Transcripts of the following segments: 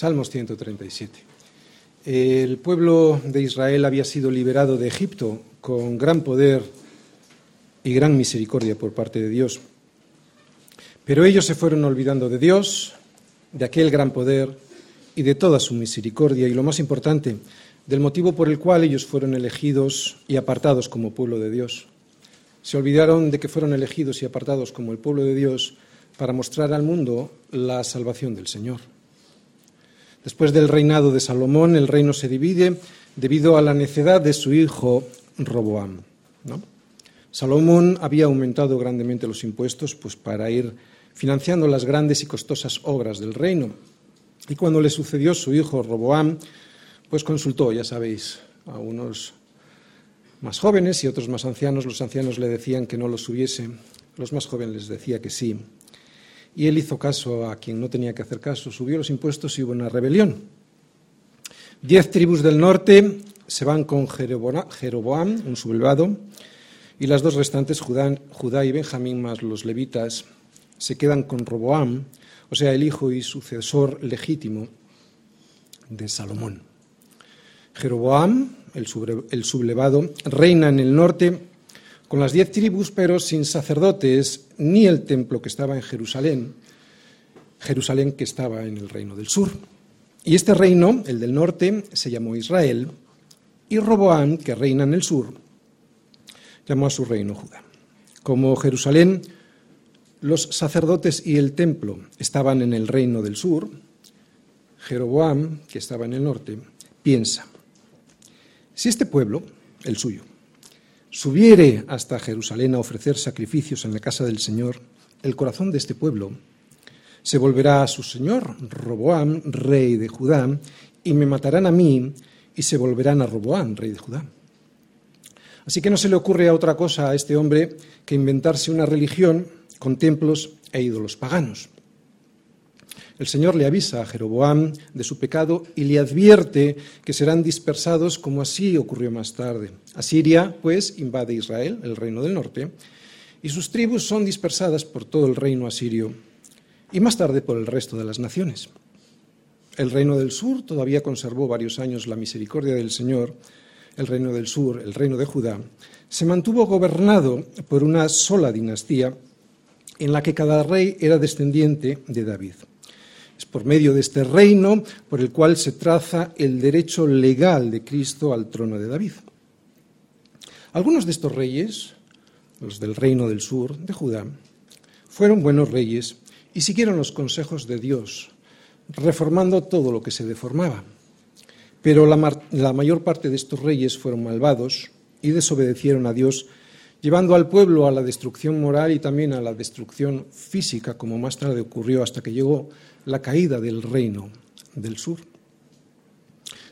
Salmos 137. El pueblo de Israel había sido liberado de Egipto con gran poder y gran misericordia por parte de Dios. Pero ellos se fueron olvidando de Dios, de aquel gran poder y de toda su misericordia y lo más importante, del motivo por el cual ellos fueron elegidos y apartados como pueblo de Dios. Se olvidaron de que fueron elegidos y apartados como el pueblo de Dios para mostrar al mundo la salvación del Señor. Después del reinado de Salomón, el reino se divide debido a la necedad de su hijo Roboam. Salomón había aumentado grandemente los impuestos pues, para ir financiando las grandes y costosas obras del reino. Y cuando le sucedió su hijo Roboam, pues consultó, ya sabéis, a unos más jóvenes y otros más ancianos. Los ancianos le decían que no lo subiese, los más jóvenes les decía que sí. Y él hizo caso a quien no tenía que hacer caso, subió los impuestos y hubo una rebelión. Diez tribus del norte se van con Jeroboam, un sublevado, y las dos restantes, Judá, y Benjamín, más los levitas, se quedan con Roboam, o sea, el hijo y sucesor legítimo de Salomón. Jeroboam, el sublevado, reina en el norte con las diez tribus, pero sin sacerdotes, ni el templo que estaba en Jerusalén, Jerusalén que estaba en el reino del sur. Y este reino, el del norte, se llamó Israel, y Roboam, que reina en el sur, llamó a su reino Judá. Como Jerusalén, los sacerdotes y el templo estaban en el reino del sur, Jeroboam, que estaba en el norte, piensa, si este pueblo, el suyo, subiere hasta Jerusalén a ofrecer sacrificios en la casa del Señor, el corazón de este pueblo se volverá a su Señor, Roboam, rey de Judá, y me matarán a mí y se volverán a Roboam, rey de Judá. Así que no se le ocurre a otra cosa a este hombre que inventarse una religión con templos e ídolos paganos. El Señor le avisa a Jeroboam de su pecado y le advierte que serán dispersados como así ocurrió más tarde. Asiria, pues, invade Israel, el reino del norte, y sus tribus son dispersadas por todo el reino asirio y más tarde por el resto de las naciones. El reino del sur todavía conservó varios años la misericordia del Señor. El reino del sur, el reino de Judá, se mantuvo gobernado por una sola dinastía en la que cada rey era descendiente de David. Es por medio de este reino por el cual se traza el derecho legal de Cristo al trono de David. Algunos de estos reyes, los del reino del sur, de Judá, fueron buenos reyes y siguieron los consejos de Dios, reformando todo lo que se deformaba. Pero la, la, mayor parte de estos reyes fueron malvados y desobedecieron a Dios, llevando al pueblo a la destrucción moral y también a la destrucción física, como más tarde ocurrió hasta que llegó la caída del reino del sur.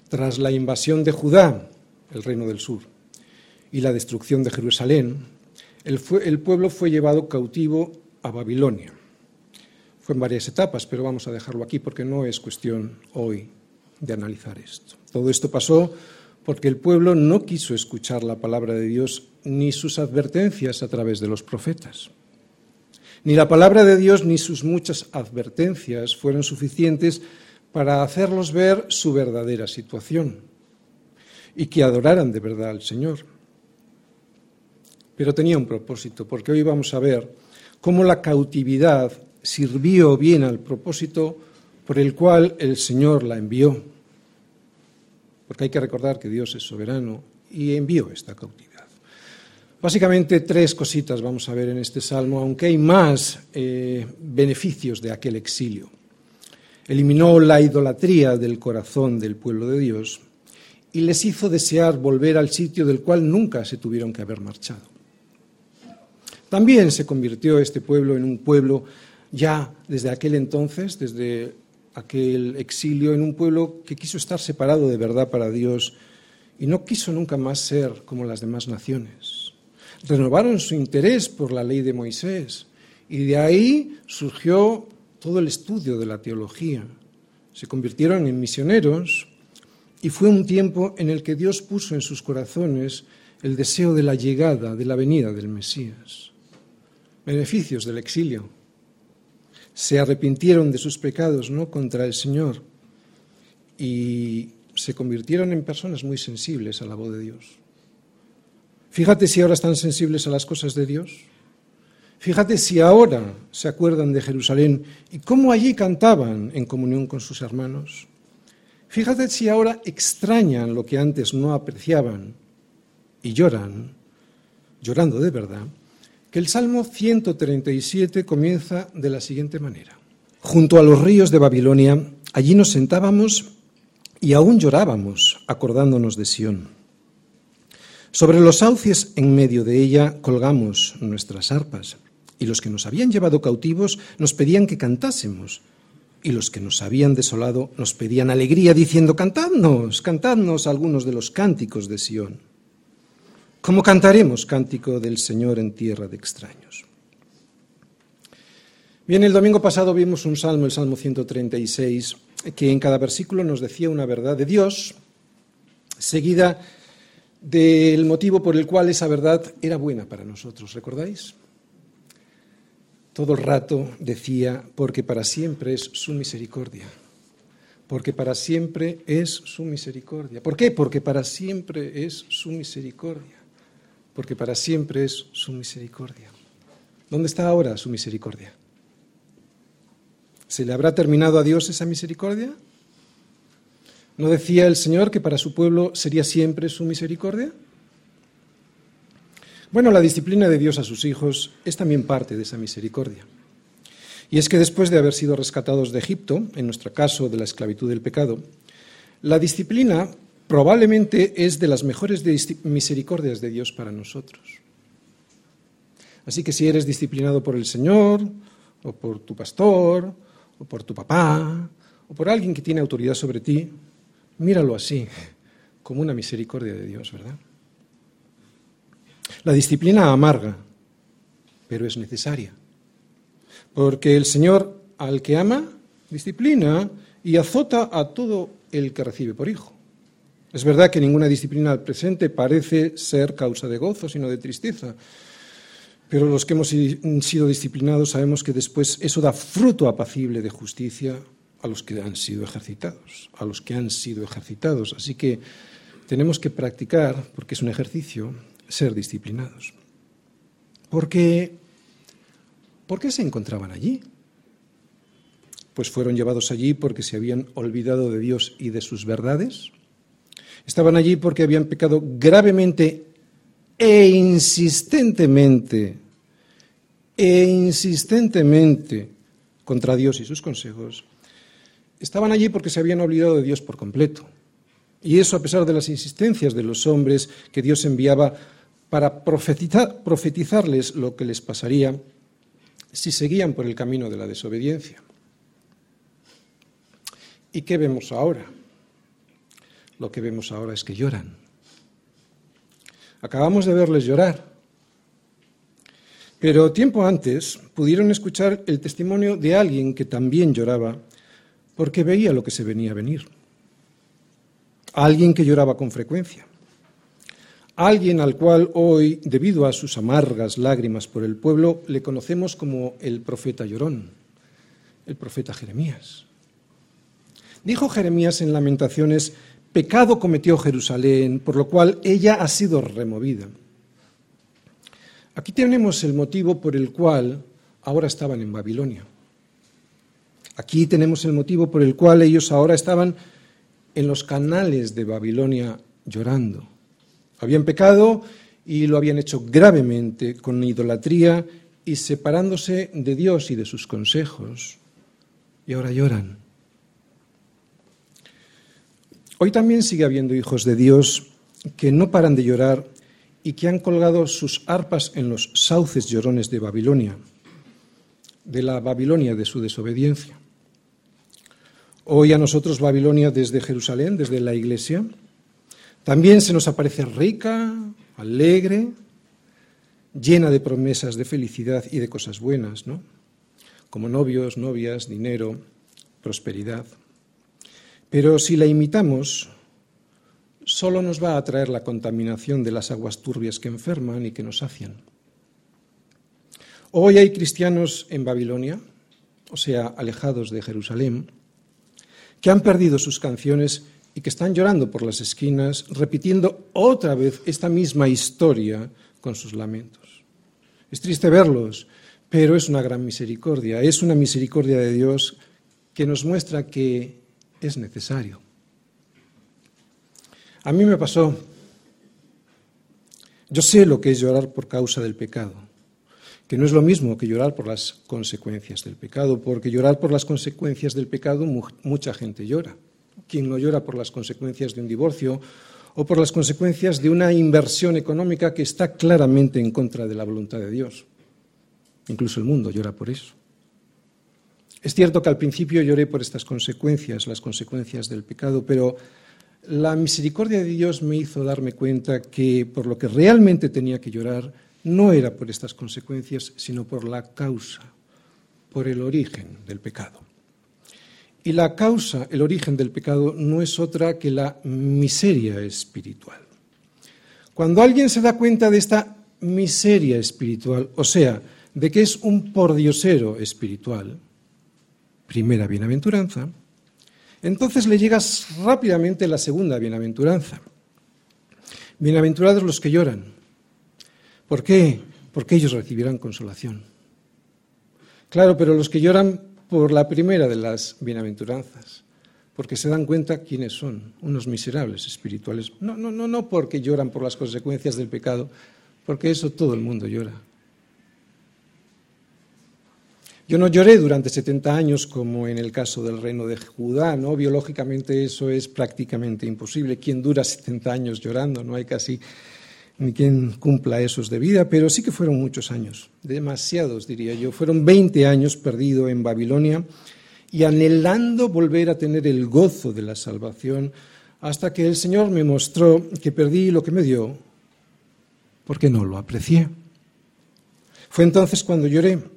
Tras la invasión de Judá, el reino del sur, y la destrucción de Jerusalén, el, pueblo fue llevado cautivo a Babilonia. Fue en varias etapas, pero vamos a dejarlo aquí porque no es cuestión hoy de analizar esto. Todo esto pasó porque el pueblo no quiso escuchar la palabra de Dios ni sus advertencias a través de los profetas. Ni la palabra de Dios ni sus muchas advertencias fueron suficientes para hacerlos ver su verdadera situación y que adoraran de verdad al Señor. Pero tenía un propósito, porque hoy vamos a ver cómo la cautividad sirvió bien al propósito por el cual el Señor la envió. Porque hay que recordar que Dios es soberano y envió esta cautividad. Básicamente tres cositas vamos a ver en este salmo, aunque hay más eh, beneficios de aquel exilio. Eliminó la idolatría del corazón del pueblo de Dios y les hizo desear volver al sitio del cual nunca se tuvieron que haber marchado. También se convirtió este pueblo en un pueblo ya desde aquel entonces, desde aquel exilio, en un pueblo que quiso estar separado de verdad para Dios y no quiso nunca más ser como las demás naciones renovaron su interés por la ley de Moisés y de ahí surgió todo el estudio de la teología. Se convirtieron en misioneros y fue un tiempo en el que Dios puso en sus corazones el deseo de la llegada, de la venida del Mesías. Beneficios del exilio. Se arrepintieron de sus pecados, no contra el Señor, y se convirtieron en personas muy sensibles a la voz de Dios. Fíjate si ahora están sensibles a las cosas de Dios. Fíjate si ahora se acuerdan de Jerusalén y cómo allí cantaban en comunión con sus hermanos. Fíjate si ahora extrañan lo que antes no apreciaban y lloran, llorando de verdad, que el Salmo 137 comienza de la siguiente manera. Junto a los ríos de Babilonia, allí nos sentábamos y aún llorábamos, acordándonos de Sión. Sobre los sauces en medio de ella colgamos nuestras arpas, y los que nos habían llevado cautivos nos pedían que cantásemos, y los que nos habían desolado nos pedían alegría, diciendo, cantadnos, cantadnos algunos de los cánticos de Sión. ¿Cómo cantaremos cántico del Señor en tierra de extraños? Bien, el domingo pasado vimos un salmo, el Salmo 136, que en cada versículo nos decía una verdad de Dios, seguida del motivo por el cual esa verdad era buena para nosotros. ¿Recordáis? Todo el rato decía, porque para siempre es su misericordia. Porque para siempre es su misericordia. ¿Por qué? Porque para siempre es su misericordia. Porque para siempre es su misericordia. ¿Dónde está ahora su misericordia? ¿Se le habrá terminado a Dios esa misericordia? ¿No decía el Señor que para su pueblo sería siempre su misericordia? Bueno, la disciplina de Dios a sus hijos es también parte de esa misericordia. Y es que después de haber sido rescatados de Egipto, en nuestro caso de la esclavitud del pecado, la disciplina probablemente es de las mejores misericordias de Dios para nosotros. Así que si eres disciplinado por el Señor, o por tu pastor, o por tu papá, o por alguien que tiene autoridad sobre ti, Míralo así, como una misericordia de Dios, ¿verdad? La disciplina amarga, pero es necesaria. Porque el Señor al que ama, disciplina y azota a todo el que recibe por hijo. Es verdad que ninguna disciplina al presente parece ser causa de gozo, sino de tristeza. Pero los que hemos sido disciplinados sabemos que después eso da fruto apacible de justicia, a los que han sido ejercitados, a los que han sido ejercitados. Así que tenemos que practicar, porque es un ejercicio, ser disciplinados. ¿Por qué se encontraban allí? Pues fueron llevados allí porque se habían olvidado de Dios y de sus verdades. Estaban allí porque habían pecado gravemente e insistentemente, e insistentemente contra Dios y sus consejos Estaban allí porque se habían olvidado de Dios por completo. Y eso a pesar de las insistencias de los hombres que Dios enviaba para profetizarles lo que les pasaría si seguían por el camino de la desobediencia. ¿Y qué vemos ahora? Lo que vemos ahora es que lloran. Acabamos de verles llorar. Pero tiempo antes pudieron escuchar el testimonio de alguien que también lloraba porque veía lo que se venía a venir. Alguien que lloraba con frecuencia. Alguien al cual hoy, debido a sus amargas lágrimas por el pueblo, le conocemos como el profeta llorón, el profeta Jeremías. Dijo Jeremías en Lamentaciones, pecado cometió Jerusalén, por lo cual ella ha sido removida. Aquí tenemos el motivo por el cual ahora estaban en Babilonia. Aquí tenemos el motivo por el cual ellos ahora estaban en los canales de Babilonia llorando. Habían pecado y lo habían hecho gravemente con idolatría y separándose de Dios y de sus consejos. Y ahora lloran. Hoy también sigue habiendo hijos de Dios que no paran de llorar y que han colgado sus arpas en los sauces llorones de Babilonia, de la Babilonia de su desobediencia. Hoy a nosotros Babilonia desde Jerusalén, desde la iglesia, también se nos aparece rica, alegre, llena de promesas de felicidad y de cosas buenas, ¿no? Como novios, novias, dinero, prosperidad. Pero si la imitamos, solo nos va a traer la contaminación de las aguas turbias que enferman y que nos sacian. Hoy hay cristianos en Babilonia, o sea, alejados de Jerusalén, que han perdido sus canciones y que están llorando por las esquinas, repitiendo otra vez esta misma historia con sus lamentos. Es triste verlos, pero es una gran misericordia, es una misericordia de Dios que nos muestra que es necesario. A mí me pasó, yo sé lo que es llorar por causa del pecado, que no es lo mismo que llorar por las consecuencias del pecado, porque llorar por las consecuencias del pecado mucha gente llora. Quien no llora por las consecuencias de un divorcio o por las consecuencias de una inversión económica que está claramente en contra de la voluntad de Dios. Incluso el mundo llora por eso. Es cierto que al principio lloré por estas consecuencias, las consecuencias del pecado, pero la misericordia de Dios me hizo darme cuenta que por lo que realmente tenía que llorar no era por estas consecuencias, sino por la causa, por el origen del pecado. Y la causa, el origen del pecado, no es otra que la miseria espiritual. Cuando alguien se da cuenta de esta miseria espiritual, o sea, de que es un pordiosero espiritual, primera bienaventuranza, entonces le llegas rápidamente la segunda bienaventuranza. Bienaventurados los que lloran. ¿Por qué? Porque ellos recibirán consolación. Claro, pero los que lloran por la primera de las bienaventuranzas, porque se dan cuenta quiénes son, unos miserables espirituales. No, no, no, no porque lloran por las consecuencias del pecado, porque eso todo el mundo llora. Yo no lloré durante 70 años como en el caso del reino de Judá, ¿no? Biológicamente eso es prácticamente imposible. ¿Quién dura 70 años llorando? No hay casi ni quien cumpla esos de vida, pero sí que fueron muchos años, demasiados diría yo. Fueron 20 años perdido en Babilonia y anhelando volver a tener el gozo de la salvación hasta que el Señor me mostró que perdí lo que me dio porque no lo aprecié. Fue entonces cuando lloré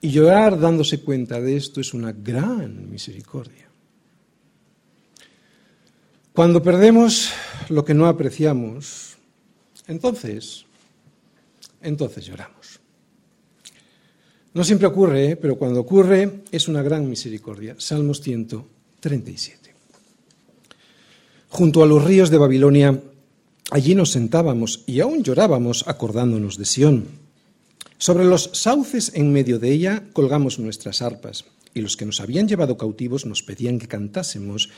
y llorar dándose cuenta de esto es una gran misericordia. Cuando perdemos lo que no apreciamos, entonces, entonces lloramos. No siempre ocurre, ¿eh? pero cuando ocurre es una gran misericordia. Salmos 137. Junto a los ríos de Babilonia, allí nos sentábamos y aún llorábamos acordándonos de Sión sobre los sauces en medio de ella colgamos nuestras arpas, y los que nos habían llevado cautivos nos pedían que cantásemos,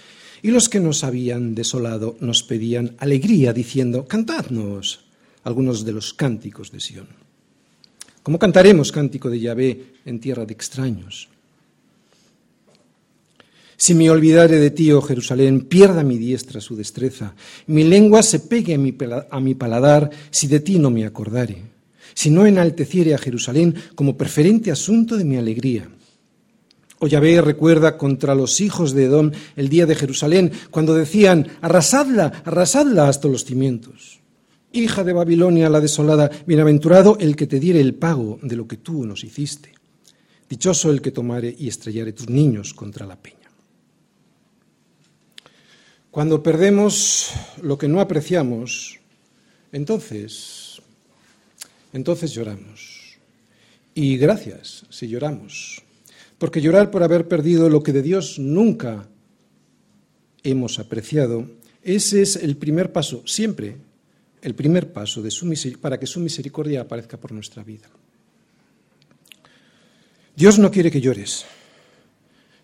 y los que nos habían desolado nos pedían alegría, diciendo, cantadnos algunos de los cánticos de Sión. ¿Cómo cantaremos cántico de Yahvé en tierra de extraños? Si me olvidare de ti, oh Jerusalén, pierda mi diestra su destreza, mi lengua se pegue a mi, a mi paladar si de ti no me acordare si no enalteciere a Jerusalén como preferente asunto de mi alegría. O Yahvé recuerda contra los hijos de Edom el día de Jerusalén, cuando decían, arrasadla, arrasadla hasta los cimientos. Hija de Babilonia la desolada, bienaventurado el que te diere el pago de lo que tú nos hiciste. Dichoso el que tomare y estrellare tus niños contra la peña. Cuando perdemos lo que no apreciamos, entonces entonces lloramos. Y gracias si lloramos, porque llorar por haber perdido lo que de Dios nunca hemos apreciado, ese es el primer paso, siempre el primer paso de su para que su misericordia aparezca por nuestra vida. Dios no quiere que llores,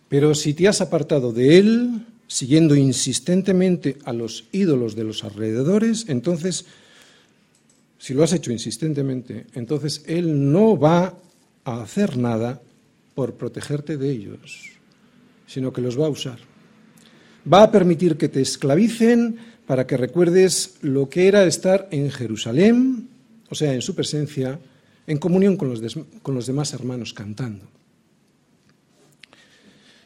pero si te has apartado de Él, siguiendo insistentemente a los ídolos de los alrededores, entonces si lo has hecho insistentemente, entonces Él no va a hacer nada por protegerte de ellos, sino que los va a usar. Va a permitir que te esclavicen para que recuerdes lo que era estar en Jerusalén, o sea, en su presencia, en comunión con los, con los demás hermanos cantando.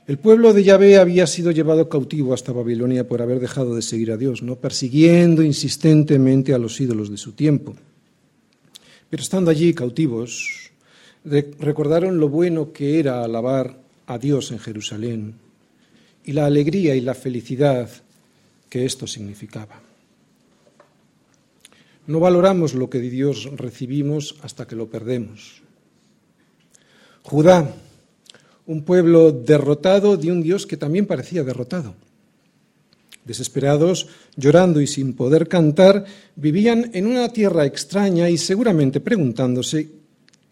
El pueblo de Yahvé había sido llevado cautivo hasta Babilonia por haber dejado de seguir a Dios, no persiguiendo insistentemente a los ídolos de su tiempo. Pero estando allí cautivos, recordaron lo bueno que era alabar a Dios en Jerusalén y la alegría y la felicidad que esto significaba. No valoramos lo que de Dios recibimos hasta que lo perdemos. Judá, un pueblo derrotado de un Dios que también parecía derrotado. Desesperados, llorando y sin poder cantar, vivían en una tierra extraña y seguramente preguntándose,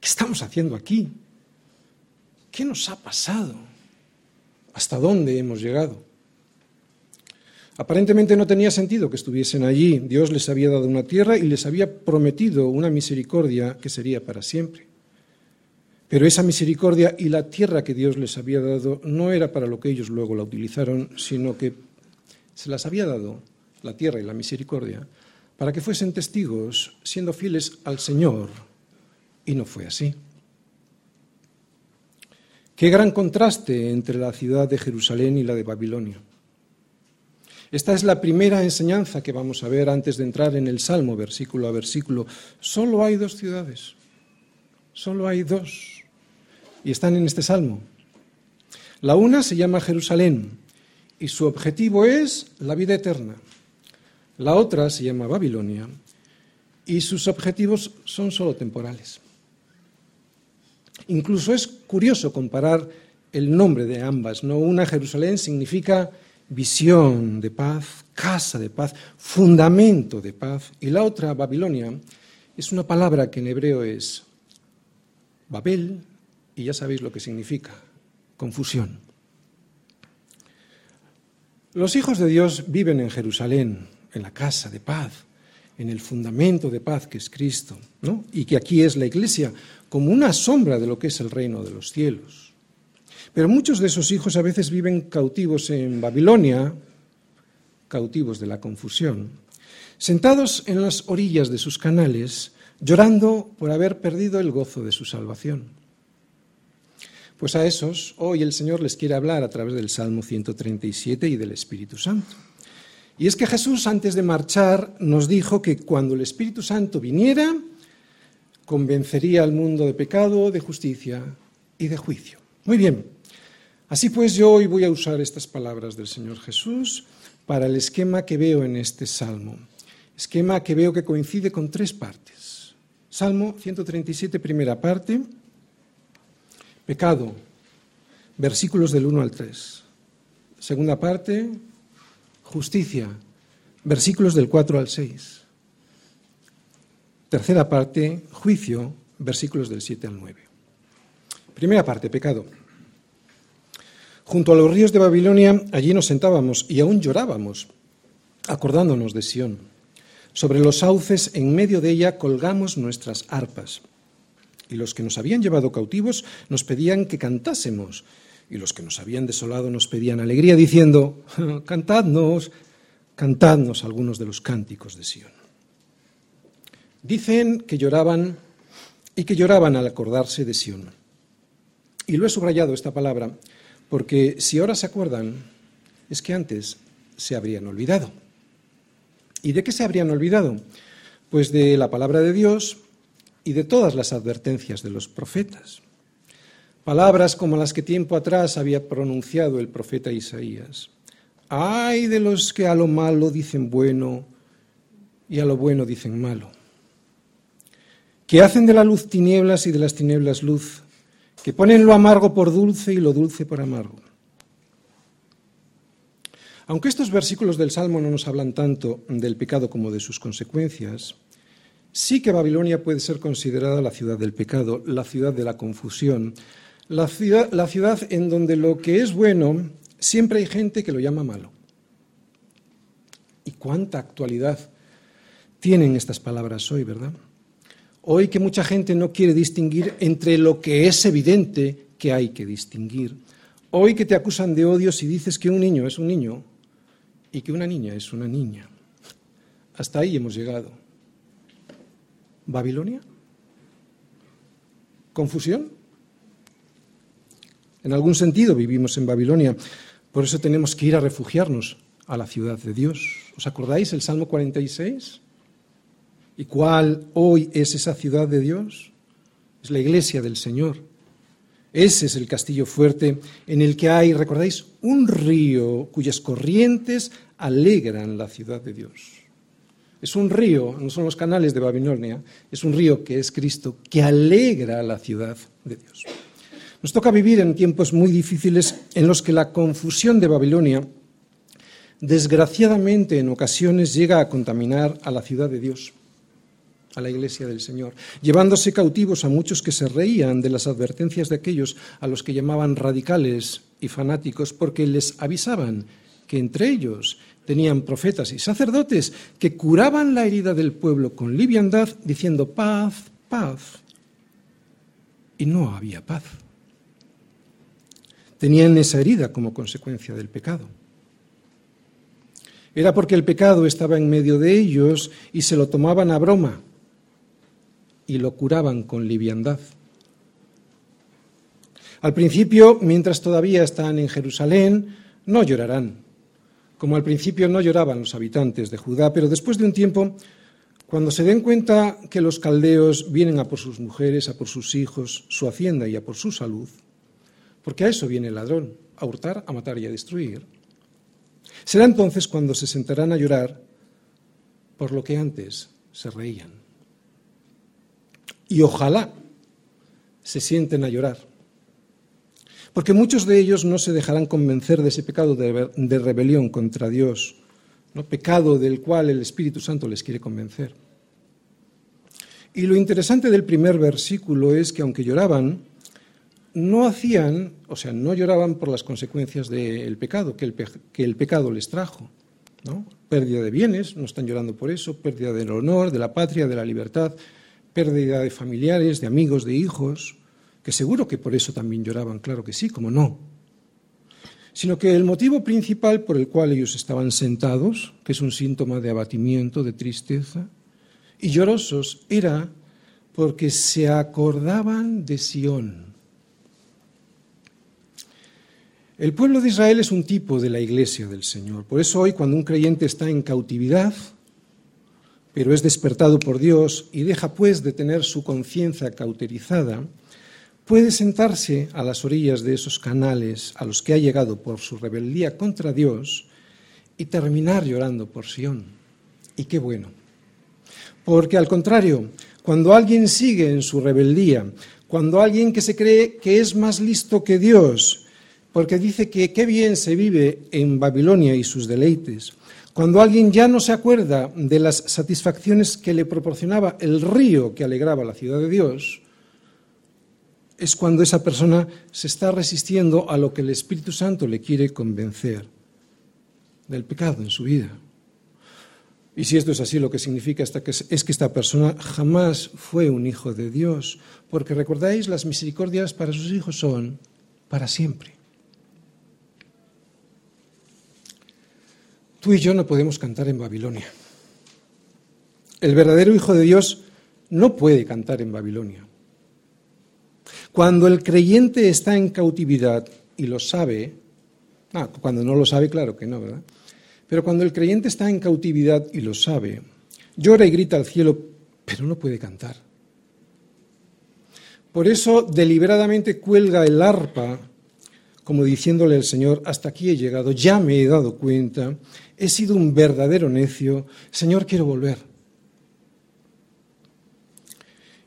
¿qué estamos haciendo aquí? ¿Qué nos ha pasado? ¿Hasta dónde hemos llegado? Aparentemente no tenía sentido que estuviesen allí. Dios les había dado una tierra y les había prometido una misericordia que sería para siempre. Pero esa misericordia y la tierra que Dios les había dado no era para lo que ellos luego la utilizaron, sino que se las había dado la tierra y la misericordia para que fuesen testigos siendo fieles al Señor. Y no fue así. Qué gran contraste entre la ciudad de Jerusalén y la de Babilonia. Esta es la primera enseñanza que vamos a ver antes de entrar en el Salmo, versículo a versículo. Solo hay dos ciudades, solo hay dos, y están en este Salmo. La una se llama Jerusalén y su objetivo es la vida eterna. La otra se llama Babilonia y sus objetivos son solo temporales. Incluso es curioso comparar el nombre de ambas. ¿no? Una Jerusalén significa visión de paz, casa de paz, fundamento de paz. Y la otra, Babilonia, es una palabra que en hebreo es Babel, y ya sabéis lo que significa, confusión. Los hijos de Dios viven en Jerusalén, en la casa de paz, en el fundamento de paz que es Cristo, ¿no? y que aquí es la iglesia, como una sombra de lo que es el reino de los cielos. Pero muchos de esos hijos a veces viven cautivos en Babilonia, cautivos de la confusión, sentados en las orillas de sus canales, llorando por haber perdido el gozo de su salvación. Pues a esos hoy el Señor les quiere hablar a través del Salmo 137 y del Espíritu Santo. Y es que Jesús antes de marchar nos dijo que cuando el Espíritu Santo viniera, convencería al mundo de pecado, de justicia y de juicio. Muy bien, Así pues, yo hoy voy a usar estas palabras del Señor Jesús para el esquema que veo en este salmo. Esquema que veo que coincide con tres partes. Salmo 137, primera parte, pecado, versículos del 1 al 3. Segunda parte, justicia, versículos del 4 al 6. Tercera parte, juicio, versículos del 7 al 9. Primera parte, pecado. Junto a los ríos de Babilonia, allí nos sentábamos y aún llorábamos, acordándonos de Sión. Sobre los sauces, en medio de ella, colgamos nuestras arpas. Y los que nos habían llevado cautivos nos pedían que cantásemos, y los que nos habían desolado nos pedían alegría, diciendo, cantadnos, cantadnos algunos de los cánticos de Sión. Dicen que lloraban y que lloraban al acordarse de Sión. Y lo he subrayado esta palabra porque si ahora se acuerdan, es que antes se habrían olvidado. ¿Y de qué se habrían olvidado? Pues de la palabra de Dios y de todas las advertencias de los profetas. Palabras como las que tiempo atrás había pronunciado el profeta Isaías. Ay de los que a lo malo dicen bueno y a lo bueno dicen malo. Que hacen de la luz tinieblas y de las tinieblas luz que ponen lo amargo por dulce y lo dulce por amargo. Aunque estos versículos del Salmo no nos hablan tanto del pecado como de sus consecuencias, sí que Babilonia puede ser considerada la ciudad del pecado, la ciudad de la confusión, la ciudad, la ciudad en donde lo que es bueno siempre hay gente que lo llama malo. ¿Y cuánta actualidad tienen estas palabras hoy, verdad? Hoy que mucha gente no quiere distinguir entre lo que es evidente que hay que distinguir. Hoy que te acusan de odio si dices que un niño es un niño y que una niña es una niña. Hasta ahí hemos llegado. ¿Babilonia? ¿Confusión? En algún sentido vivimos en Babilonia, por eso tenemos que ir a refugiarnos a la ciudad de Dios. ¿Os acordáis el Salmo 46? ¿Y cuál hoy es esa ciudad de Dios? Es la iglesia del Señor. Ese es el castillo fuerte en el que hay, recordáis, un río cuyas corrientes alegran la ciudad de Dios. Es un río, no son los canales de Babilonia, es un río que es Cristo, que alegra la ciudad de Dios. Nos toca vivir en tiempos muy difíciles en los que la confusión de Babilonia, desgraciadamente en ocasiones, llega a contaminar a la ciudad de Dios, a la iglesia del Señor, llevándose cautivos a muchos que se reían de las advertencias de aquellos a los que llamaban radicales y fanáticos, porque les avisaban que entre ellos tenían profetas y sacerdotes que curaban la herida del pueblo con liviandad, diciendo paz, paz. Y no había paz. Tenían esa herida como consecuencia del pecado. Era porque el pecado estaba en medio de ellos y se lo tomaban a broma y lo curaban con liviandad. Al principio, mientras todavía están en Jerusalén, no llorarán, como al principio no lloraban los habitantes de Judá, pero después de un tiempo, cuando se den cuenta que los caldeos vienen a por sus mujeres, a por sus hijos, su hacienda y a por su salud, porque a eso viene el ladrón, a hurtar, a matar y a destruir, será entonces cuando se sentarán a llorar por lo que antes se reían. Y ojalá se sienten a llorar porque muchos de ellos no se dejarán convencer de ese pecado de, rebelión contra Dios, ¿no? pecado del cual el Espíritu Santo les quiere convencer. Y lo interesante del primer versículo es que aunque lloraban, no hacían, o sea, no lloraban por las consecuencias del pecado que el, que el pecado les trajo. ¿no? Pérdida de bienes, no están llorando por eso, pérdida del honor, de la patria, de la libertad, pérdida de familiares, de amigos, de hijos, que seguro que por eso también lloraban, claro que sí, como no, sino que el motivo principal por el cual ellos estaban sentados, que es un síntoma de abatimiento, de tristeza, y llorosos, era porque se acordaban de Sión. El pueblo de Israel es un tipo de la iglesia del Señor. Por eso hoy cuando un creyente está en cautividad, pero es despertado por Dios y deja pues de tener su conciencia cauterizada, puede sentarse a las orillas de esos canales a los que ha llegado por su rebeldía contra Dios y terminar llorando por Sión. Y qué bueno. Porque al contrario, cuando alguien sigue en su rebeldía, cuando alguien que se cree que es más listo que Dios, porque dice que qué bien se vive en Babilonia y sus deleites, cuando alguien ya no se acuerda de las satisfacciones que le proporcionaba el río que alegraba la ciudad de Dios, es cuando esa persona se está resistiendo a lo que el Espíritu Santo le quiere convencer del pecado en su vida. Y si esto es así, lo que significa es que esta persona jamás fue un hijo de Dios, porque recordáis, las misericordias para sus hijos son para siempre. Tú y yo no podemos cantar en Babilonia. El verdadero hijo de Dios no puede cantar en Babilonia. Cuando el creyente está en cautividad y lo sabe, ah, cuando no lo sabe, claro que no, ¿verdad? Pero cuando el creyente está en cautividad y lo sabe, llora y grita al cielo, pero no puede cantar. Por eso deliberadamente cuelga el arpa, como diciéndole al Señor, hasta aquí he llegado, ya me he dado cuenta, he sido un verdadero necio, Señor, quiero volver.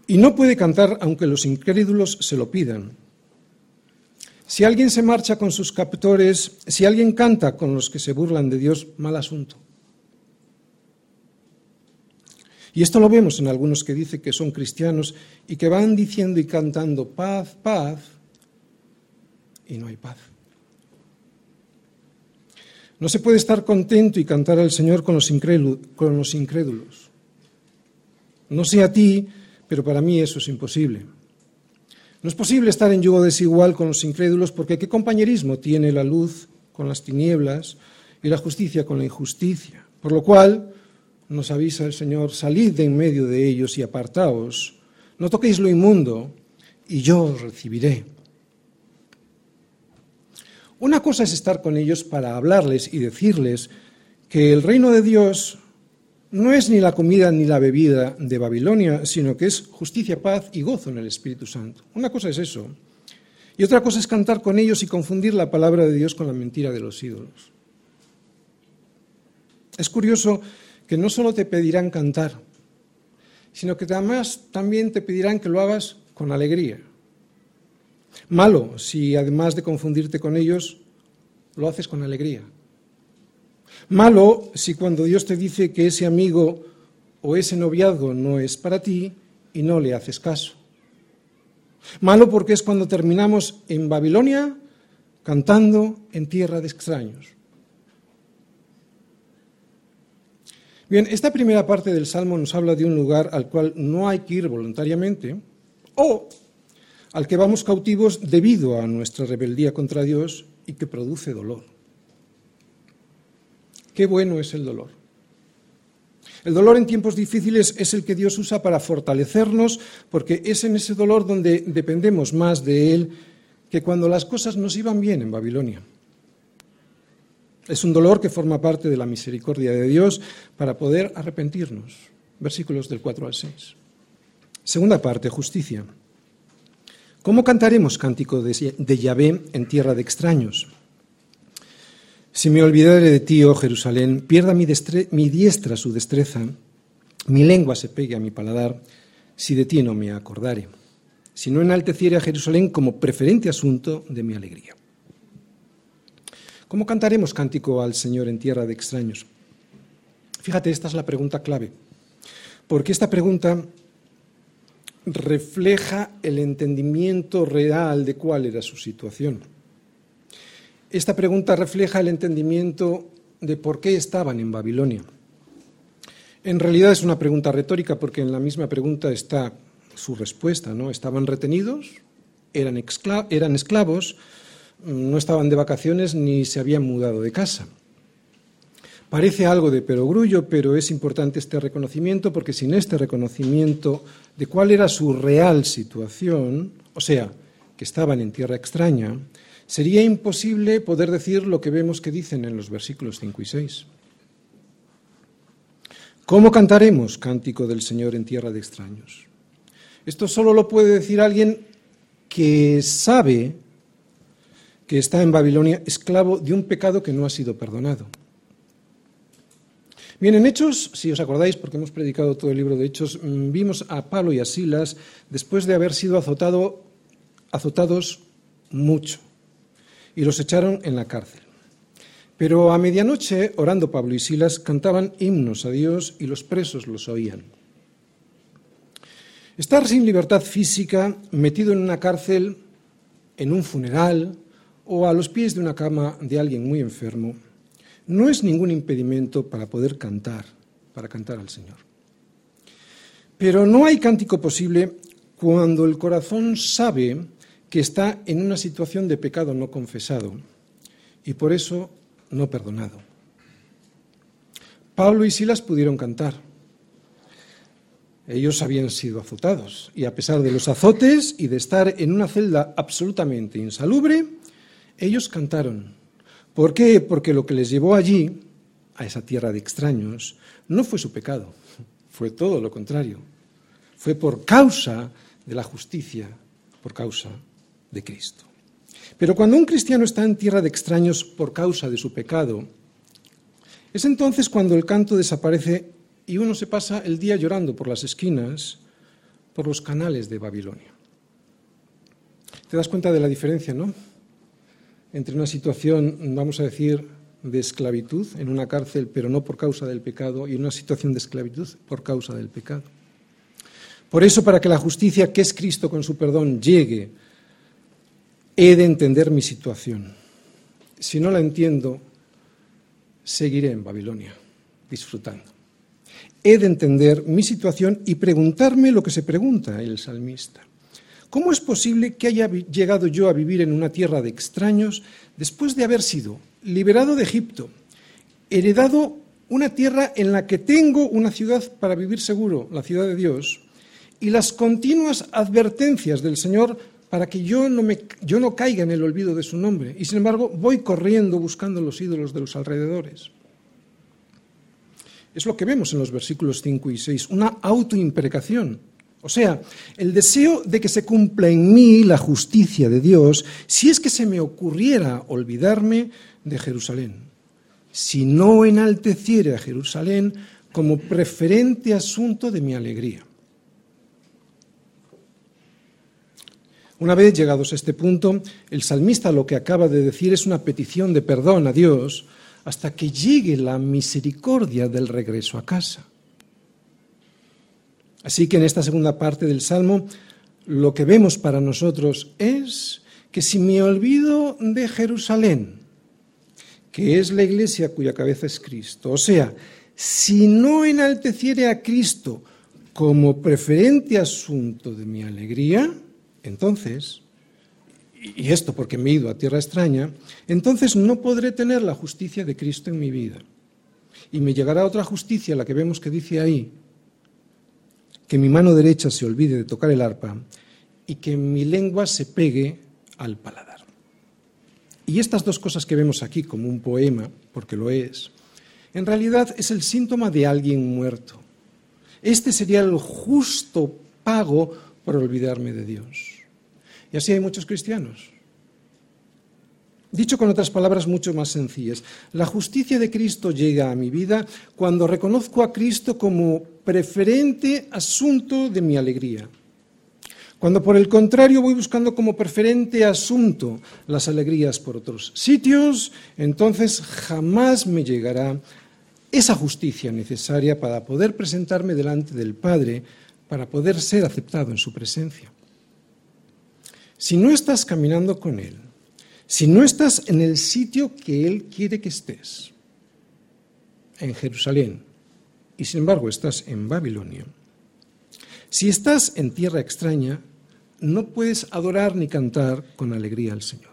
Y no puede cantar aunque los incrédulos se lo pidan. Si alguien se marcha con sus captores, si alguien canta con los que se burlan de Dios, mal asunto. Y esto lo vemos en algunos que dicen que son cristianos y que van diciendo y cantando paz, paz, y no hay paz. No se puede estar contento y cantar al Señor con los, incrédulos. No sé a ti, pero para mí eso es imposible. No es posible estar en yugo desigual con los incrédulos porque ¿qué compañerismo tiene la luz con las tinieblas y la justicia con la injusticia? Por lo cual nos avisa el Señor, salid de en medio de ellos y apartaos, no toquéis lo inmundo y yo os recibiré. Una cosa es estar con ellos para hablarles y decirles que el reino de Dios no es ni la comida ni la bebida de Babilonia, sino que es justicia, paz y gozo en el Espíritu Santo. Una cosa es eso. Y otra cosa es cantar con ellos y confundir la palabra de Dios con la mentira de los ídolos. Es curioso que no solo te pedirán cantar, sino que además también te pedirán que lo hagas con alegría. Malo si además de confundirte con ellos, lo haces con alegría. Malo si cuando Dios te dice que ese amigo o ese noviazgo no es para ti y no le haces caso. Malo porque es cuando terminamos en Babilonia cantando en tierra de extraños. Bien, esta primera parte del Salmo nos habla de un lugar al cual no hay que ir voluntariamente o al que vamos cautivos debido a nuestra rebeldía contra Dios y que produce dolor. Qué bueno es el dolor. El dolor en tiempos difíciles es el que Dios usa para fortalecernos, porque es en ese dolor donde dependemos más de Él que cuando las cosas nos iban bien en Babilonia. Es un dolor que forma parte de la misericordia de Dios para poder arrepentirnos. Versículos del 4 al 6. Segunda parte, justicia. ¿Cómo cantaremos cántico de Yahvé en tierra de extraños? Si me olvidare de ti, oh Jerusalén, pierda mi, mi, diestra su destreza, mi lengua se pegue a mi paladar, si de ti no me acordare, si no enalteciere a Jerusalén como preferente asunto de mi alegría. ¿Cómo cantaremos cántico al Señor en tierra de extraños? Fíjate, esta es la pregunta clave, porque esta pregunta refleja el entendimiento real de cuál era su situación. Esta pregunta refleja el entendimiento de por qué estaban en Babilonia. En realidad es una pregunta retórica porque en la misma pregunta está su respuesta, ¿no? Estaban retenidos, eran, eran esclavos, no estaban de vacaciones ni se habían mudado de casa. Parece algo de perogrullo, pero es importante este reconocimiento porque sin este reconocimiento de cuál era su real situación, o sea, que estaban en tierra extraña, sería imposible poder decir lo que vemos que dicen en los versículos 5 y 6. ¿Cómo cantaremos cántico del Señor en tierra de extraños? Esto solo lo puede decir alguien que sabe que está en Babilonia esclavo de un pecado que no ha sido perdonado. Bien, en Hechos, si os acordáis, porque hemos predicado todo el libro de Hechos, mm, vimos a Pablo y a Silas después de haber sido azotado, azotados mucho y los echaron en la cárcel. Pero a medianoche, orando Pablo y Silas, cantaban himnos a Dios y los presos los oían. Estar sin libertad física, metido en una cárcel, en un funeral o a los pies de una cama de alguien muy enfermo, no es ningún impedimento para poder cantar, para cantar al Señor. Pero no hay cántico posible cuando el corazón sabe que está en una situación de pecado no confesado y por eso no perdonado. Pablo y Silas pudieron cantar. Ellos habían sido azotados y a pesar de los azotes y de estar en una celda absolutamente insalubre, ellos cantaron. ¿Por qué? Porque lo que les llevó allí, a esa tierra de extraños, no fue su pecado, fue todo lo contrario. Fue por causa de la justicia, por causa de Cristo. Pero cuando un cristiano está en tierra de extraños por causa de su pecado, es entonces cuando el canto desaparece y uno se pasa el día llorando por las esquinas, por los canales de Babilonia. ¿Te das cuenta de la diferencia, no? Entre una situación, vamos a decir, de esclavitud en una cárcel, pero no por causa del pecado, y una situación de esclavitud por causa del pecado. Por eso, para que la justicia que es Cristo con su perdón llegue He de entender mi situación. Si no la entiendo, seguiré en Babilonia, disfrutando. He de entender mi situación y preguntarme lo que se pregunta el salmista. ¿Cómo es posible que haya llegado yo a vivir en una tierra de extraños después de haber sido liberado de Egipto, heredado una tierra en la que tengo una ciudad para vivir seguro, la ciudad de Dios, y las continuas advertencias del Señor para que yo no, me, yo no caiga en el olvido de su nombre. Y sin embargo, voy corriendo buscando los ídolos de los alrededores. Es lo que vemos en los versículos 5 y 6, una autoimprecación. O sea, el deseo de que se cumpla en mí la justicia de Dios si es que se me ocurriera olvidarme de Jerusalén. Si no enalteciere a Jerusalén como preferente asunto de mi alegría. Una vez llegados a este punto, el salmista lo que acaba de decir es una petición de perdón a Dios hasta que llegue la misericordia del regreso a casa. Así que en esta segunda parte del Salmo lo que vemos para nosotros es que si me olvido de Jerusalén, que es la iglesia cuya cabeza es Cristo, o sea, si no enalteciere a Cristo como preferente asunto de mi alegría, entonces, y esto porque me he ido a tierra extraña, entonces no podré tener la justicia de Cristo en mi vida. Y me llegará otra justicia, la que vemos que dice ahí, que mi mano derecha se olvide de tocar el arpa y que mi lengua se pegue al paladar. Y estas dos cosas que vemos aquí como un poema, porque lo es, en realidad es el síntoma de alguien muerto. Este sería el justo pago por olvidarme de Dios. Y así hay muchos cristianos. Dicho con otras palabras mucho más sencillas, la justicia de Cristo llega a mi vida cuando reconozco a Cristo como preferente asunto de mi alegría. Cuando por el contrario voy buscando como preferente asunto las alegrías por otros sitios, entonces jamás me llegará esa justicia necesaria para poder presentarme delante del Padre, para poder ser aceptado en su presencia. Si no estás caminando con Él, si no estás en el sitio que Él quiere que estés, en Jerusalén, y sin embargo estás en Babilonia, si estás en tierra extraña, no puedes adorar ni cantar con alegría al Señor.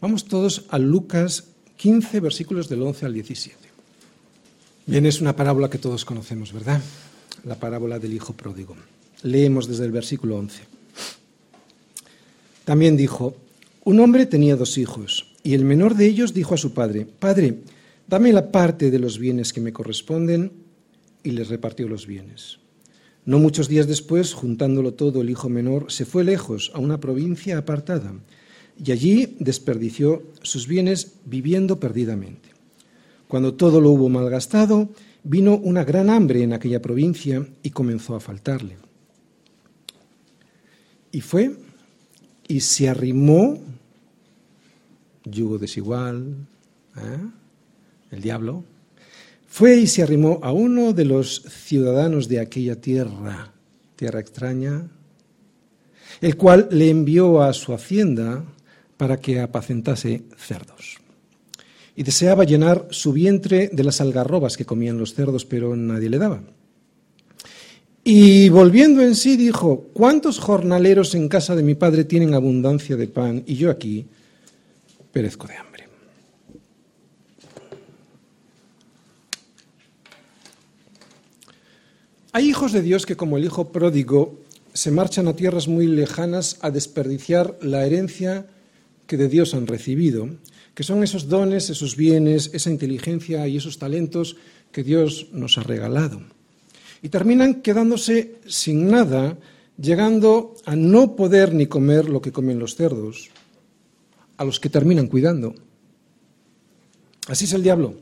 Vamos todos a Lucas 15, versículos del 11 al 17. Bien, es una parábola que todos conocemos, ¿verdad? La parábola del Hijo Pródigo. Leemos desde el versículo 11. También dijo, un hombre tenía dos hijos, y el menor de ellos dijo a su padre, Padre, dame la parte de los bienes que me corresponden, y les repartió los bienes. No muchos días después, juntándolo todo, el hijo menor se fue lejos, a una provincia apartada, y allí desperdició sus bienes viviendo perdidamente. Cuando todo lo hubo malgastado, vino una gran hambre en aquella provincia y comenzó a faltarle. Y fue y se arrimó, yugo desigual, ¿eh? el diablo, fue y se arrimó a uno de los ciudadanos de aquella tierra, tierra extraña, el cual le envió a su hacienda para que apacentase cerdos. Y deseaba llenar su vientre de las algarrobas que comían los cerdos, pero nadie le daba. Y volviendo en sí dijo, ¿cuántos jornaleros en casa de mi padre tienen abundancia de pan y yo aquí perezco de hambre? Hay hijos de Dios que, como el hijo pródigo, se marchan a tierras muy lejanas a desperdiciar la herencia que de Dios han recibido, que son esos dones, esos bienes, esa inteligencia y esos talentos que Dios nos ha regalado. Y terminan quedándose sin nada, llegando a no poder ni comer lo que comen los cerdos, a los que terminan cuidando. Así es el diablo,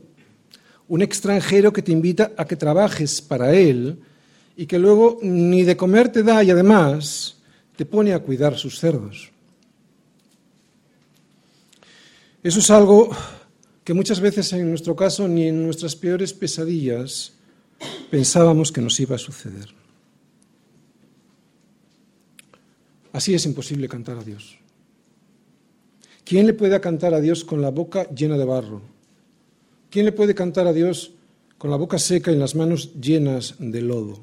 un extranjero que te invita a que trabajes para él, y que luego ni de comer te da y además te pone a cuidar sus cerdos. Eso es algo que muchas veces en nuestro caso ni en nuestras peores pesadillas pensábamos que nos iba a suceder. Así es imposible cantar a Dios. ¿Quién le puede cantar a Dios con la boca llena de barro? ¿Quién le puede cantar a Dios con la boca seca y las manos llenas de lodo?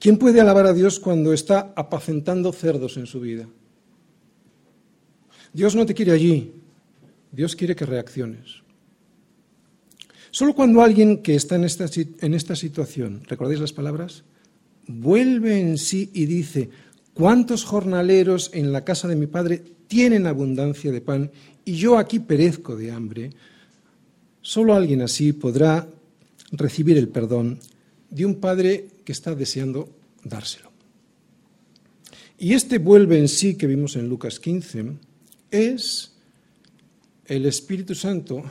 ¿Quién puede alabar a Dios cuando está apacentando cerdos en su vida? Dios no te quiere allí, Dios quiere que reacciones. Solo cuando alguien que está en esta, en esta situación, ¿recordáis las palabras? Vuelve en sí y dice, ¿cuántos jornaleros en la casa de mi padre tienen abundancia de pan y yo aquí perezco de hambre? Solo alguien así podrá recibir el perdón de un padre que está deseando dárselo. Y este vuelve en sí que vimos en Lucas 15 es el Espíritu Santo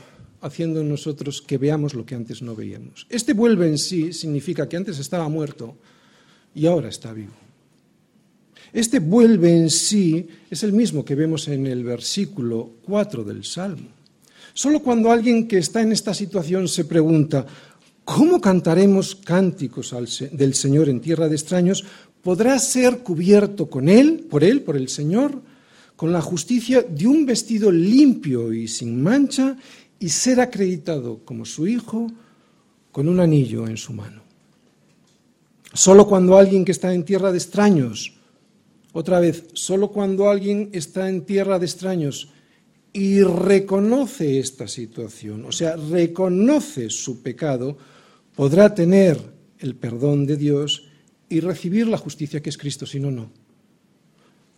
haciendo en nosotros que veamos lo que antes no veíamos. Este vuelve en sí significa que antes estaba muerto y ahora está vivo. Este vuelve en sí es el mismo que vemos en el versículo 4 del Salmo. Solo cuando alguien que está en esta situación se pregunta, ¿cómo cantaremos cánticos del Señor en tierra de extraños? ¿Podrá ser cubierto con Él, por Él, por el Señor, con la justicia de un vestido limpio y sin mancha y ser acreditado como su Hijo con un anillo en su mano? Solo cuando alguien que está en tierra de extraños, otra vez, solo cuando alguien está en tierra de extraños y reconoce esta situación, o sea, reconoce su pecado, podrá tener el perdón de Dios y recibir la justicia que es Cristo, si no, no.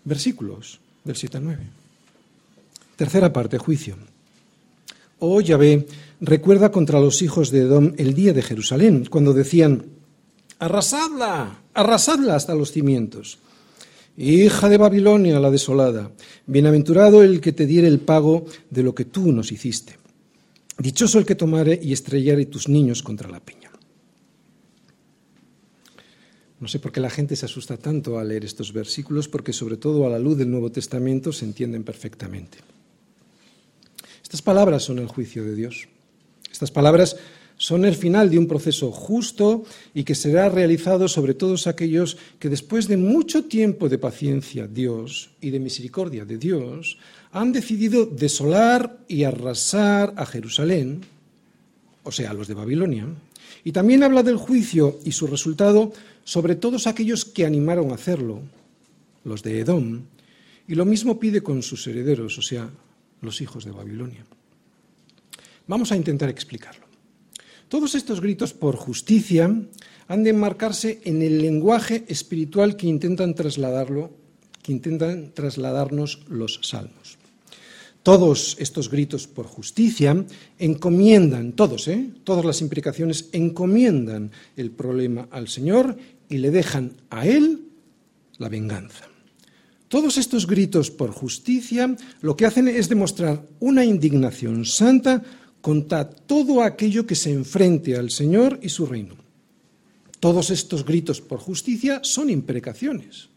Versículos del 7 al 9. Tercera parte, juicio. Oh Yahvé, recuerda contra los hijos de Edom el día de Jerusalén, cuando decían, arrasadla, arrasadla hasta los cimientos. Hija de Babilonia, la desolada, bienaventurado el que te diere el pago de lo que tú nos hiciste. Dichoso el que tomare y estrellare tus niños contra la peña. No sé por qué la gente se asusta tanto al leer estos versículos, porque sobre todo a la luz del Nuevo Testamento se entienden perfectamente. Estas palabras son el juicio de Dios. Estas palabras son el final de un proceso justo y que será realizado sobre todos aquellos que después de mucho tiempo de paciencia Dios y de misericordia de Dios han decidido desolar y arrasar a Jerusalén, o sea, los de Babilonia. Y también habla del juicio y su resultado sobre todos aquellos que animaron a hacerlo, los de Edom, y lo mismo pide con sus herederos, o sea, los hijos de Babilonia. Vamos a intentar explicarlo. Todos estos gritos por justicia han de enmarcarse en el lenguaje espiritual que intentan trasladarlo, que intentan trasladarnos los salmos. Todos estos gritos por justicia encomiendan, todos, ¿eh? todas las implicaciones encomiendan el problema al Señor y le dejan a Él la venganza. Todos estos gritos por justicia lo que hacen es demostrar una indignación santa contra todo aquello que se enfrente al Señor y su reino. Todos estos gritos por justicia son imprecaciones.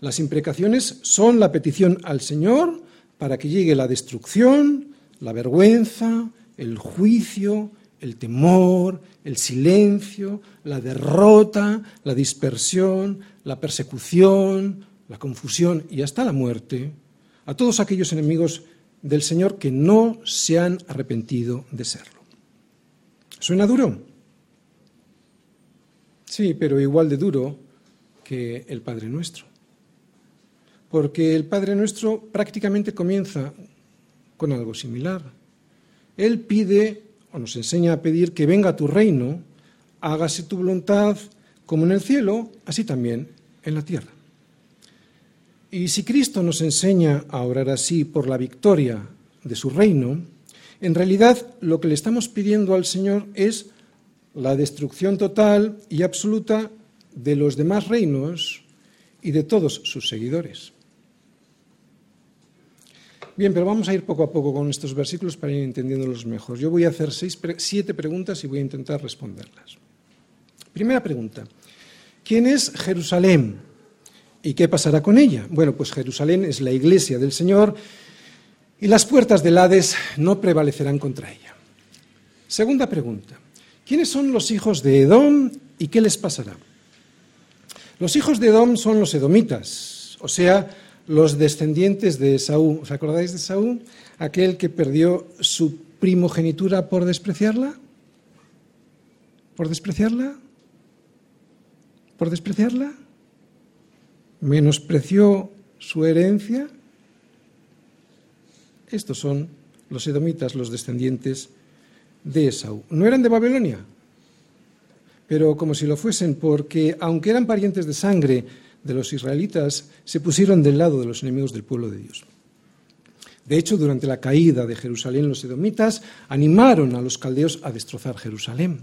Las imprecaciones son la petición al Señor para que llegue la destrucción, la vergüenza, el juicio, el temor, el silencio, la derrota, la dispersión, la persecución, la confusión y hasta la muerte a todos aquellos enemigos del Señor que no se han arrepentido de serlo. ¿Suena duro? Sí, pero igual de duro que el Padre Nuestro. Porque el Padre Nuestro prácticamente comienza con algo similar. Él pide o nos enseña a pedir que venga tu reino, hágase tu voluntad como en el cielo, así también en la tierra. Y si Cristo nos enseña a orar así por la victoria de su reino, en realidad lo que le estamos pidiendo al Señor es la destrucción total y absoluta de los demás reinos y de todos sus seguidores. Bien, pero vamos a ir poco a poco con estos versículos para ir entendiéndolos mejor. Yo voy a hacer siete preguntas y voy a intentar responderlas. Primera pregunta. ¿Quién es Jerusalén? ¿Y qué pasará con ella? Bueno, pues Jerusalén es la iglesia del Señor y las puertas del Hades no prevalecerán contra ella. Segunda pregunta. ¿Quiénes son los hijos de Edom y qué les pasará? Los hijos de Edom son los edomitas, o sea, los descendientes de Saúl. ¿Os acordáis de Saúl? Aquel que perdió su primogenitura por despreciarla. ¿Por despreciarla? ¿Por despreciarla? Menospreció su herencia. Estos son los edomitas, los descendientes de Esaú. No eran de Babilonia, pero como si lo fuesen, porque aunque eran parientes de sangre de los israelitas, se pusieron del lado de los enemigos del pueblo de Dios. De hecho, durante la caída de Jerusalén, los edomitas animaron a los caldeos a destrozar Jerusalén.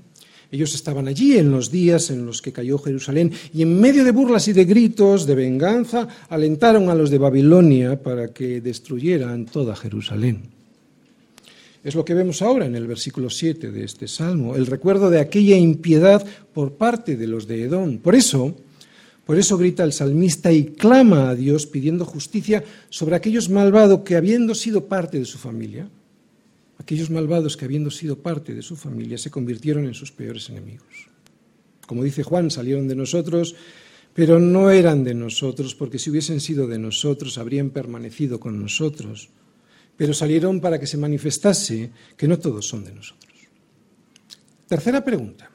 Ellos estaban allí en los días en los que cayó Jerusalén y en medio de burlas y de gritos de venganza alentaron a los de Babilonia para que destruyeran toda Jerusalén. Es lo que vemos ahora en el versículo 7 de este salmo, el recuerdo de aquella impiedad por parte de los de Edom. Por eso, Por eso grita el salmista y clama a Dios pidiendo justicia sobre aquellos malvados que habiendo sido parte de su familia, aquellos malvados que habiendo sido parte de su familia se convirtieron en sus peores enemigos. Como dice Juan, salieron de nosotros, pero no eran de nosotros, porque si hubiesen sido de nosotros habrían permanecido con nosotros, pero salieron para que se manifestase que no todos son de nosotros. Tercera pregunta.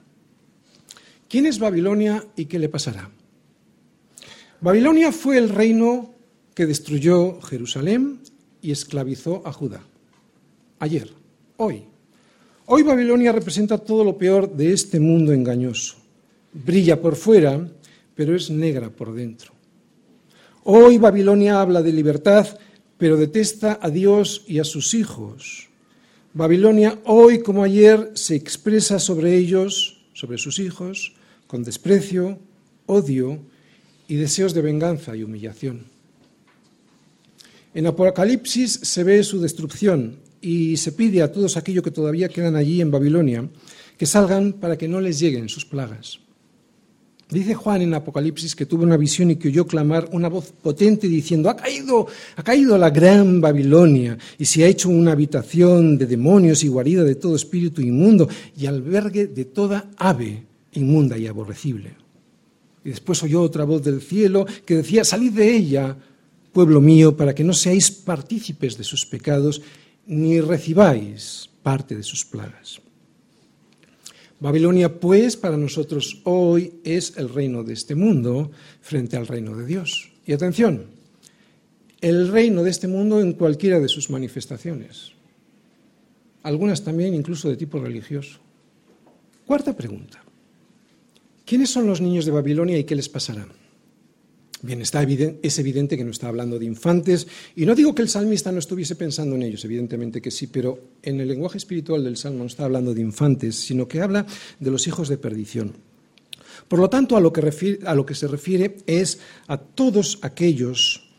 ¿Quién es Babilonia y qué le pasará? Babilonia fue el reino que destruyó Jerusalén y esclavizó a Judá. Ayer, hoy. Hoy Babilonia representa todo lo peor de este mundo engañoso. Brilla por fuera, pero es negra por dentro. Hoy Babilonia habla de libertad, pero detesta a Dios y a sus hijos. Babilonia hoy como ayer se expresa sobre ellos, sobre sus hijos, con desprecio, odio y deseos de venganza y humillación. En Apocalipsis se ve su destrucción y se pide a todos aquellos que todavía quedan allí en Babilonia que salgan para que no les lleguen sus plagas. Dice Juan en Apocalipsis que tuvo una visión y que oyó clamar una voz potente diciendo, ha caído, ha caído la gran Babilonia y se ha hecho una habitación de demonios y guarida de todo espíritu inmundo y albergue de toda ave inmunda y aborrecible. Y después oyó otra voz del cielo que decía, salid de ella, pueblo mío, para que no seáis partícipes de sus pecados, ni recibáis parte de sus plagas. Babilonia, pues, para nosotros hoy es el reino de este mundo frente al reino de Dios. Y atención, el reino de este mundo en cualquiera de sus manifestaciones, algunas también incluso de tipo religioso. Cuarta pregunta. ¿Quiénes son los niños de Babilonia y qué les pasará? Bien, está es evidente que no está hablando de infantes, y no digo que el salmista no estuviese pensando en ellos, evidentemente que sí, pero en el lenguaje espiritual del salmo no está hablando de infantes, sino que habla de los hijos de perdición. Por lo tanto, a lo que, a lo que se refiere es a todos aquellos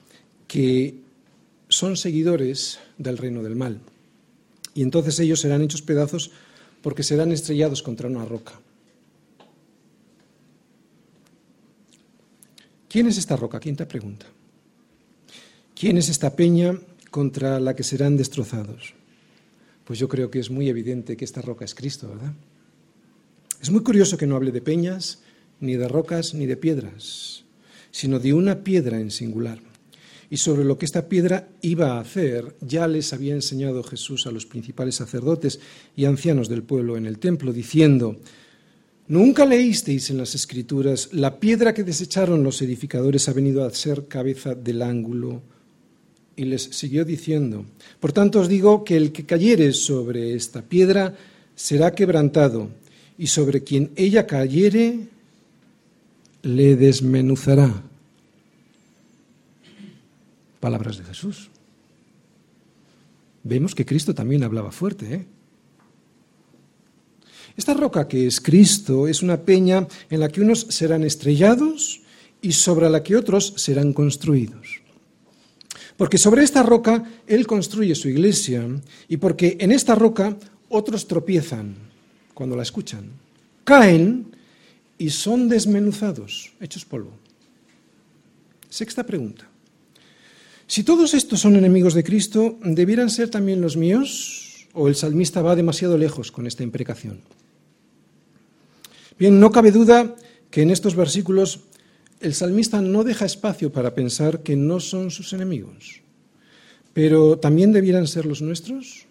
que son seguidores del reino del mal. Y entonces ellos serán hechos pedazos porque serán estrellados contra una roca. ¿Quién es esta roca? ¿Quién te pregunta? ¿Quién es esta peña contra la que serán destrozados? Pues yo creo que es muy evidente que esta roca es Cristo, ¿verdad? Es muy curioso que no hable de peñas, ni de rocas, ni de piedras, sino de una piedra en singular. Y sobre lo que esta piedra iba a hacer, ya les había enseñado Jesús a los principales sacerdotes y ancianos del pueblo en el templo, diciendo, ¿Nunca leísteis en las Escrituras, la piedra que desecharon los edificadores ha venido a ser cabeza del ángulo? Y les siguió diciendo, por tanto os digo que el que cayere sobre esta piedra será quebrantado, y sobre quien ella cayere le desmenuzará. Palabras de Jesús. Vemos que Cristo también hablaba fuerte, ¿eh? Esta roca que es Cristo es una peña en la que unos serán estrellados y sobre la que otros serán construidos. Porque sobre esta roca Él construye su iglesia y porque en esta roca otros tropiezan cuando la escuchan, caen y son desmenuzados, hechos polvo. Sexta pregunta. Si todos estos son enemigos de Cristo, ¿debieran ser también los míos? ¿O el salmista va demasiado lejos con esta imprecación? Bien, no cabe duda que en estos versículos el salmista no deja espacio para pensar que no son sus enemigos. Pero ¿también debieran ser los nuestros?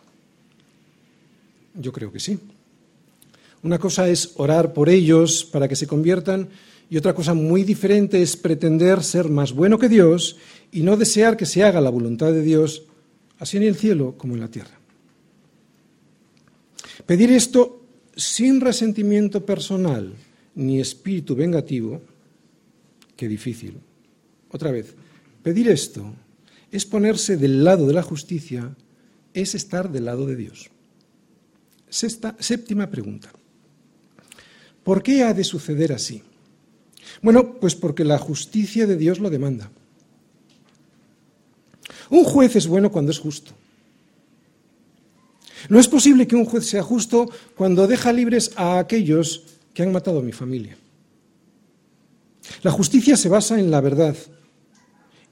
Yo creo que sí. Una cosa es orar por ellos para que se conviertan y otra cosa muy diferente es pretender ser más bueno que Dios y no desear que se haga la voluntad de Dios, así en el cielo como en la tierra. Pedir esto sin resentimiento personal ni espíritu vengativo, qué difícil. Otra vez, pedir esto es ponerse del lado de la justicia, es estar del lado de Dios. Sexta, séptima pregunta. ¿Por qué ha de suceder así? Bueno, pues porque la justicia de Dios lo demanda. Un juez es bueno cuando es justo. No es posible que un juez sea justo cuando deja libres a aquellos que han matado a mi familia. La justicia se basa en la verdad.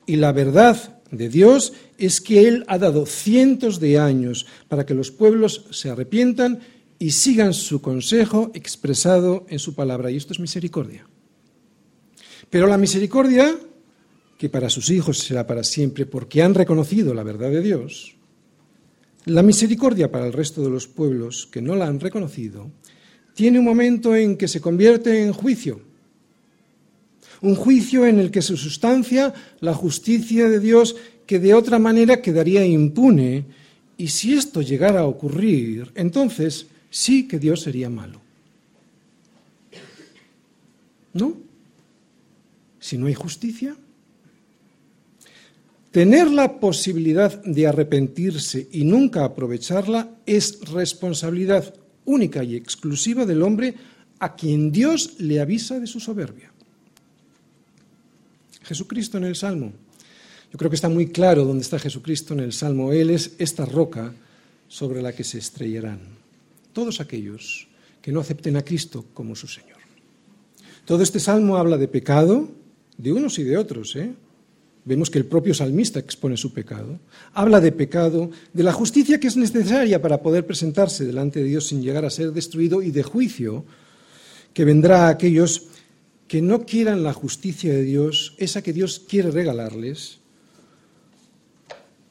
Y la verdad de Dios es que Él ha dado cientos de años para que los pueblos se arrepientan y sigan su consejo expresado en su palabra. Y esto es misericordia. Pero la misericordia, que para sus hijos será para siempre porque han reconocido la verdad de Dios, la misericordia para el resto de los pueblos que no la han reconocido, tiene un momento en que se convierte en juicio. Un juicio en el que se sustancia la justicia de Dios que de otra manera quedaría impune. Y si esto llegara a ocurrir, entonces sí que Dios sería malo. ¿No? Si no hay justicia. Tener la posibilidad de arrepentirse y nunca aprovecharla es responsabilidad única y exclusiva del hombre a quien Dios le avisa de su soberbia. Jesucristo en el Salmo. Yo creo que está muy claro dónde está Jesucristo en el Salmo. Él es esta roca sobre la que se estrellarán todos aquellos que no acepten a Cristo como su Señor. Todo este salmo habla de pecado, de unos y de otros, ¿eh? Vemos que el propio salmista expone su pecado. Habla de pecado, de la justicia que es necesaria para poder presentarse delante de Dios sin llegar a ser destruido y de juicio que vendrá a aquellos que no quieran la justicia de Dios, esa que Dios quiere regalarles,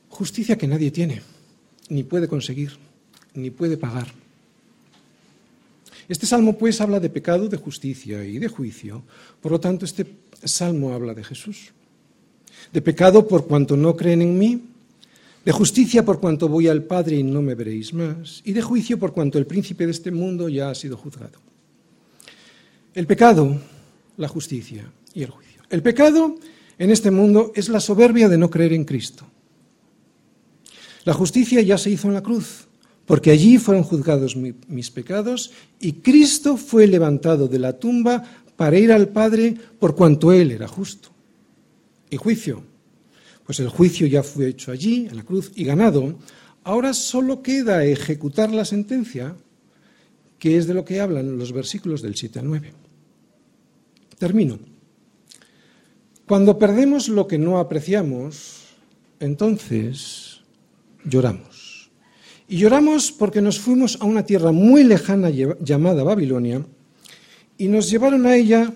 justicia que nadie tiene, ni puede conseguir, ni puede pagar. Este salmo pues habla de pecado, de justicia y de juicio, por lo tanto este salmo habla de Jesús de pecado por cuanto no creen en mí, de justicia por cuanto voy al Padre y no me veréis más, y de juicio por cuanto el príncipe de este mundo ya ha sido juzgado. El pecado, la justicia y el juicio. El pecado en este mundo es la soberbia de no creer en Cristo. La justicia ya se hizo en la cruz, porque allí fueron juzgados mis pecados y Cristo fue levantado de la tumba para ir al Padre por cuanto Él era justo. ¿Y juicio? Pues el juicio ya fue hecho allí, en la cruz, y ganado. Ahora solo queda ejecutar la sentencia, que es de lo que hablan los versículos del 7 al 9. Termino. Cuando perdemos lo que no apreciamos, entonces lloramos. Y lloramos porque nos fuimos a una tierra muy lejana llamada Babilonia y nos llevaron a ella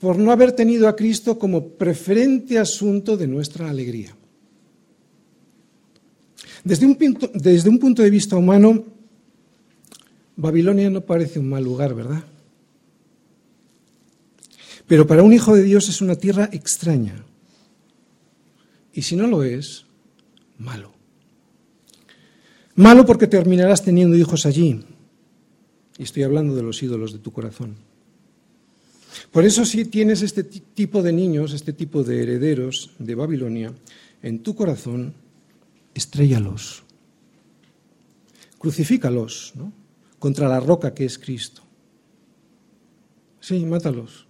por no haber tenido a Cristo como preferente asunto de nuestra alegría. Desde un, punto, desde un punto de vista humano, Babilonia no parece un mal lugar, ¿verdad? Pero para un hijo de Dios es una tierra extraña. Y si no lo es, malo. Malo porque terminarás teniendo hijos allí. Y estoy hablando de los ídolos de tu corazón. Por eso si tienes este tipo de niños, este tipo de herederos de Babilonia, en tu corazón, estréllalos, crucifícalos ¿no? contra la roca que es Cristo. Sí, mátalos.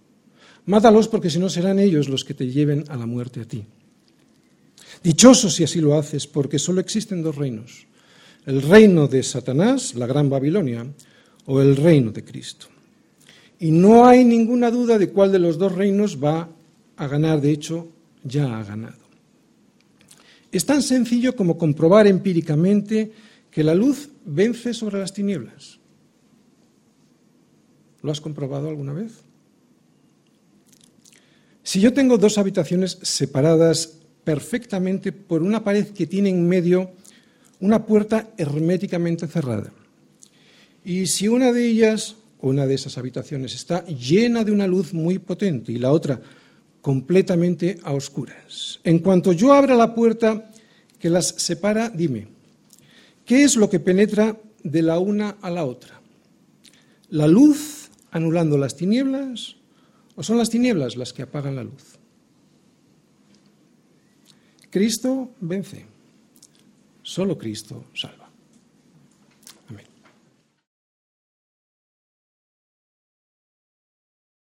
Mátalos porque si no serán ellos los que te lleven a la muerte a ti. Dichoso si así lo haces, porque solo existen dos reinos, el reino de Satanás, la gran Babilonia, o el reino de Cristo. Y no hay ninguna duda de cuál de los dos reinos va a ganar, de hecho, ya ha ganado. Es tan sencillo como comprobar empíricamente que la luz vence sobre las tinieblas. ¿Lo has comprobado alguna vez? Si yo tengo dos habitaciones separadas perfectamente por una pared que tiene en medio una puerta herméticamente cerrada, y si una de ellas una de esas habitaciones está llena de una luz muy potente y la otra completamente a oscuras. En cuanto yo abra la puerta que las separa, dime, ¿qué es lo que penetra de la una a la otra? ¿La luz anulando las tinieblas o son las tinieblas las que apagan la luz? Cristo vence. Solo Cristo salva.